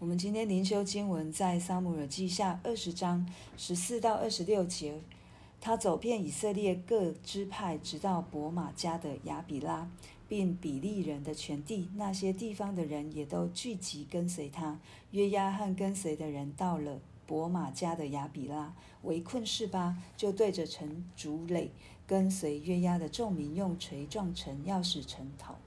我们今天灵修经文在撒母耳记下二十章十四到二十六节。他走遍以色列各支派，直到伯玛迦的亚比拉，并比利人的全地。那些地方的人也都聚集跟随他。约押和跟随的人到了伯玛迦的亚比拉，围困示巴，就对着城筑垒，跟随约押的众民用锤撞城，要使城倒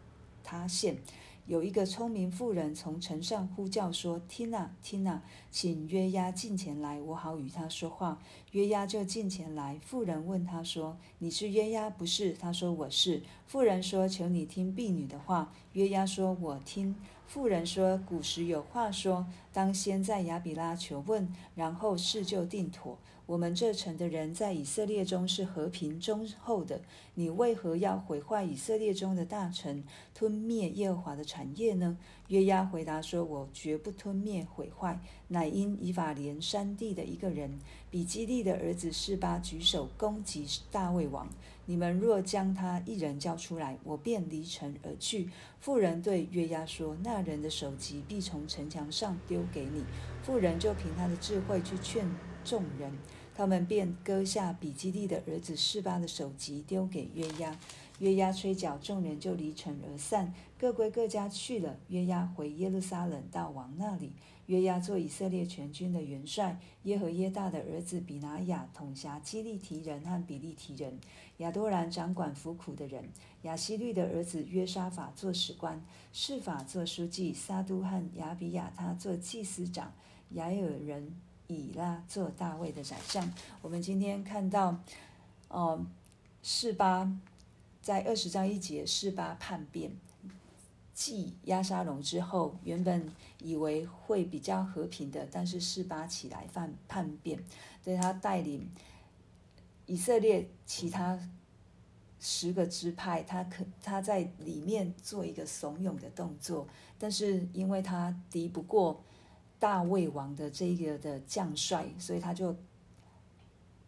塌陷。有一个聪明妇人从城上呼叫说：“听啊，听啊，请约押近前来，我好与他说话。”约押就近前来。妇人问他说：“你是约押不是？”他说：“我是。”妇人说：“求你听婢女的话。”约押说：“我听。”妇人说：“古时有话说，当先在亚比拉求问，然后事就定妥。”我们这城的人在以色列中是和平忠厚的，你为何要毁坏以色列中的大城，吞灭耶和华的产业呢？约押回答说：“我绝不吞灭毁坏，乃因以法莲山地的一个人，比基利的儿子示巴举手攻击大卫王。你们若将他一人交出来，我便离城而去。”妇人对约押说：“那人的首级必从城墙上丢给你。”妇人就凭他的智慧去劝。众人，他们便割下比基利的儿子示巴的首级，丢给约押。约押吹角，众人就离城而散，各归各家去了。约押回耶路撒冷到王那里。约押做以色列全军的元帅。耶和耶大的儿子比拿雅统辖基利提人和比利提人。亚多兰掌管服苦的人。亚希律的儿子约沙法做史官。示法做书记。撒督和亚比亚他做祭司长。雅尔人。以拉做大卫的宰相。我们今天看到，哦，示巴在二十章一节，示巴叛变，继押沙龙之后，原本以为会比较和平的，但是示巴起来犯叛变，对他带领以色列其他十个支派，他可他在里面做一个怂恿的动作，但是因为他敌不过。大卫王的这个的将帅，所以他就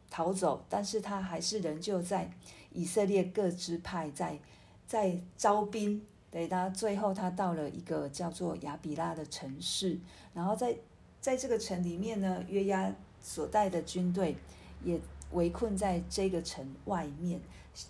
逃走，但是他还是仍旧在以色列各支派在在招兵。对，他最后他到了一个叫做亚比拉的城市，然后在在这个城里面呢，约押所带的军队也围困在这个城外面，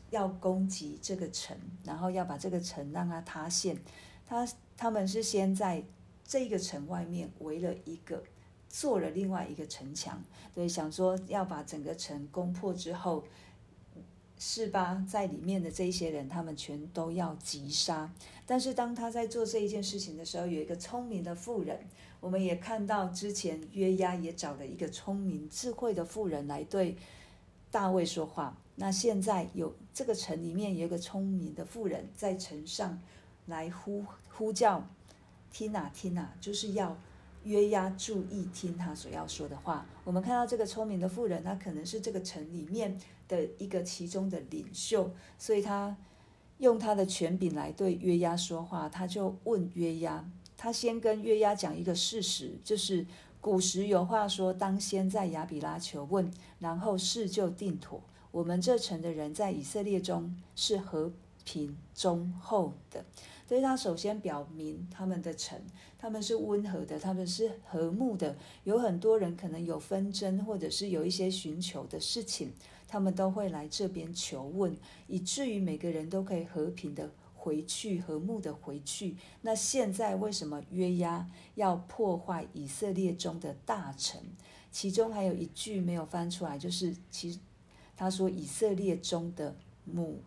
要攻击这个城，然后要把这个城让它塌陷。他他们是先在。这个城外面围了一个，做了另外一个城墙，对，想说要把整个城攻破之后，是吧在里面的这些人，他们全都要击杀。但是当他在做这一件事情的时候，有一个聪明的妇人，我们也看到之前约押也找了一个聪明智慧的妇人来对大卫说话。那现在有这个城里面有一个聪明的妇人在城上来呼呼叫。听啊听啊，就是要约押注意听他所要说的话。我们看到这个聪明的妇人，她可能是这个城里面的一个其中的领袖，所以他用他的权柄来对约押说话。他就问约押，他先跟约押讲一个事实，就是古时有话说，当先在亚比拉求问，然后事就定妥。我们这城的人在以色列中是和平忠厚的。所以他首先表明他们的城，他们是温和的，他们是和睦的。有很多人可能有纷争，或者是有一些寻求的事情，他们都会来这边求问，以至于每个人都可以和平的回去，和睦的回去。那现在为什么约押要破坏以色列中的大臣？其中还有一句没有翻出来，就是其实他说以色列中的母。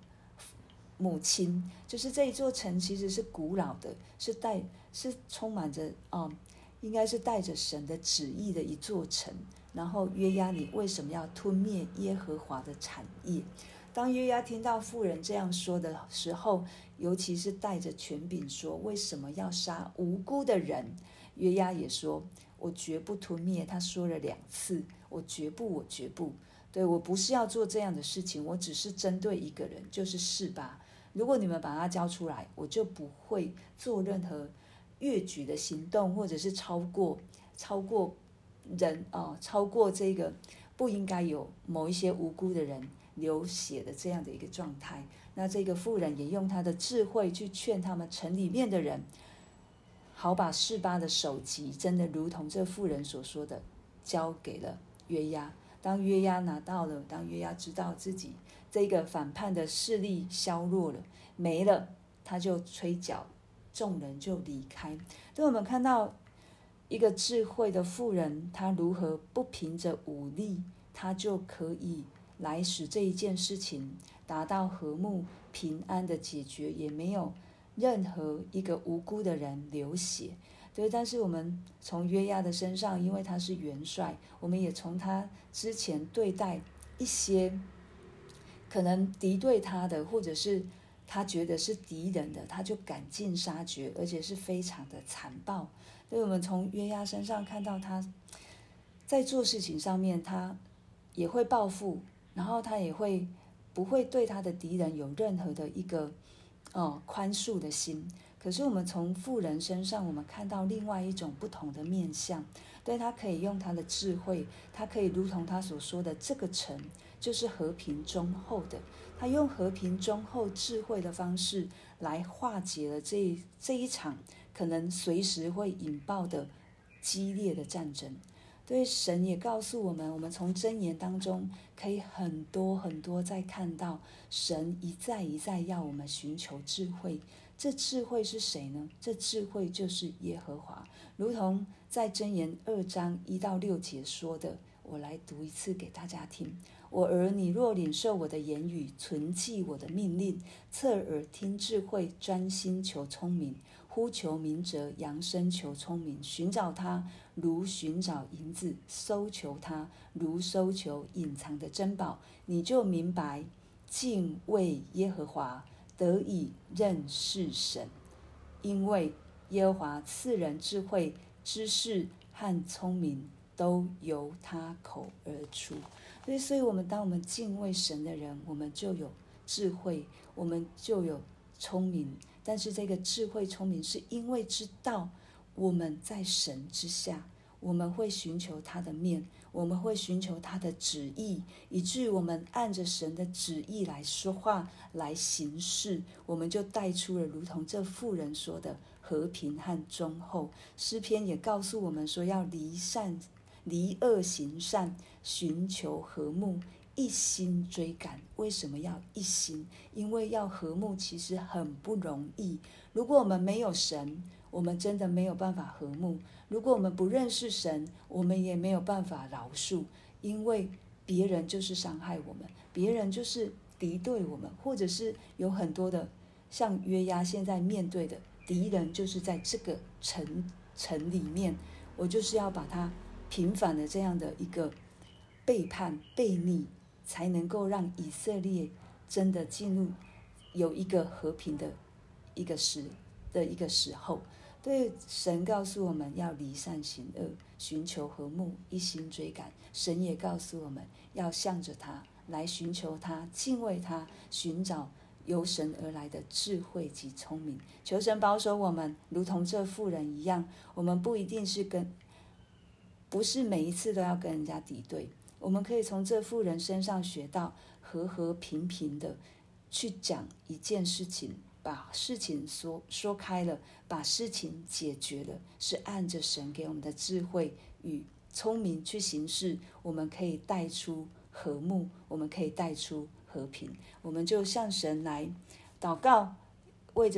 母亲就是这一座城，其实是古老的，是带是充满着啊、应该是带着神的旨意的一座城。然后约押，你为什么要吞灭耶和华的产业？当约押听到妇人这样说的时候，尤其是带着权柄说，为什么要杀无辜的人？约押也说，我绝不吞灭。他说了两次，我绝不，我绝不。对，我不是要做这样的事情，我只是针对一个人，就是示巴。如果你们把它交出来，我就不会做任何越矩的行动，或者是超过超过人啊、呃，超过这个不应该有某一些无辜的人流血的这样的一个状态。那这个妇人也用她的智慧去劝他们城里面的人，好把示巴的首级，真的如同这妇人所说的，交给了约押。当约押拿到了，当约押知道自己这个反叛的势力削弱了，没了，他就吹角，众人就离开。当我们看到一个智慧的妇人，她如何不凭着武力，她就可以来使这一件事情达到和睦平安的解决，也没有任何一个无辜的人流血。对，但是我们从约押的身上，因为他是元帅，我们也从他之前对待一些可能敌对他的，或者是他觉得是敌人的，他就赶尽杀绝，而且是非常的残暴。所以我们从约押身上看到他在做事情上面，他也会报复，然后他也会不会对他的敌人有任何的一个哦宽恕的心。可是我们从富人身上，我们看到另外一种不同的面相。对，他可以用他的智慧，他可以如同他所说的，这个城就是和平忠厚的。他用和平忠厚、智慧的方式来化解了这这一场可能随时会引爆的激烈的战争。对，神也告诉我们，我们从箴言当中可以很多很多在看到神一再一再要我们寻求智慧。这智慧是谁呢？这智慧就是耶和华，如同在箴言二章一到六节说的。我来读一次给大家听。我儿，你若领受我的言语，存记我的命令，侧耳听智慧，专心求聪明，呼求明哲，扬声求聪明，寻找他如寻找银子，搜求他如搜求隐藏的珍宝，你就明白敬畏耶和华。得以认识神，因为耶和华赐人智慧、知识和聪明，都由他口而出。所以，所以我们当我们敬畏神的人，我们就有智慧，我们就有聪明。但是，这个智慧、聪明，是因为知道我们在神之下，我们会寻求他的面。我们会寻求他的旨意，以至于我们按着神的旨意来说话、来行事，我们就带出了如同这妇人说的和平和忠厚。诗篇也告诉我们说，要离善、离恶行善，寻求和睦，一心追赶。为什么要一心？因为要和睦其实很不容易。如果我们没有神，我们真的没有办法和睦。如果我们不认识神，我们也没有办法饶恕，因为别人就是伤害我们，别人就是敌对我们，或者是有很多的像约押现在面对的敌人，就是在这个城城里面，我就是要把他平反的这样的一个背叛悖逆，才能够让以色列真的进入有一个和平的一个时的一个时候。对，神告诉我们要离善行恶，寻求和睦，一心追赶。神也告诉我们要向着他来寻求他，敬畏他，寻找由神而来的智慧及聪明。求神保守我们，如同这妇人一样，我们不一定是跟，不是每一次都要跟人家敌对。我们可以从这妇人身上学到和和平平的去讲一件事情。把事情说说开了，把事情解决了，是按着神给我们的智慧与聪明去行事，我们可以带出和睦，我们可以带出和平，我们就向神来祷告，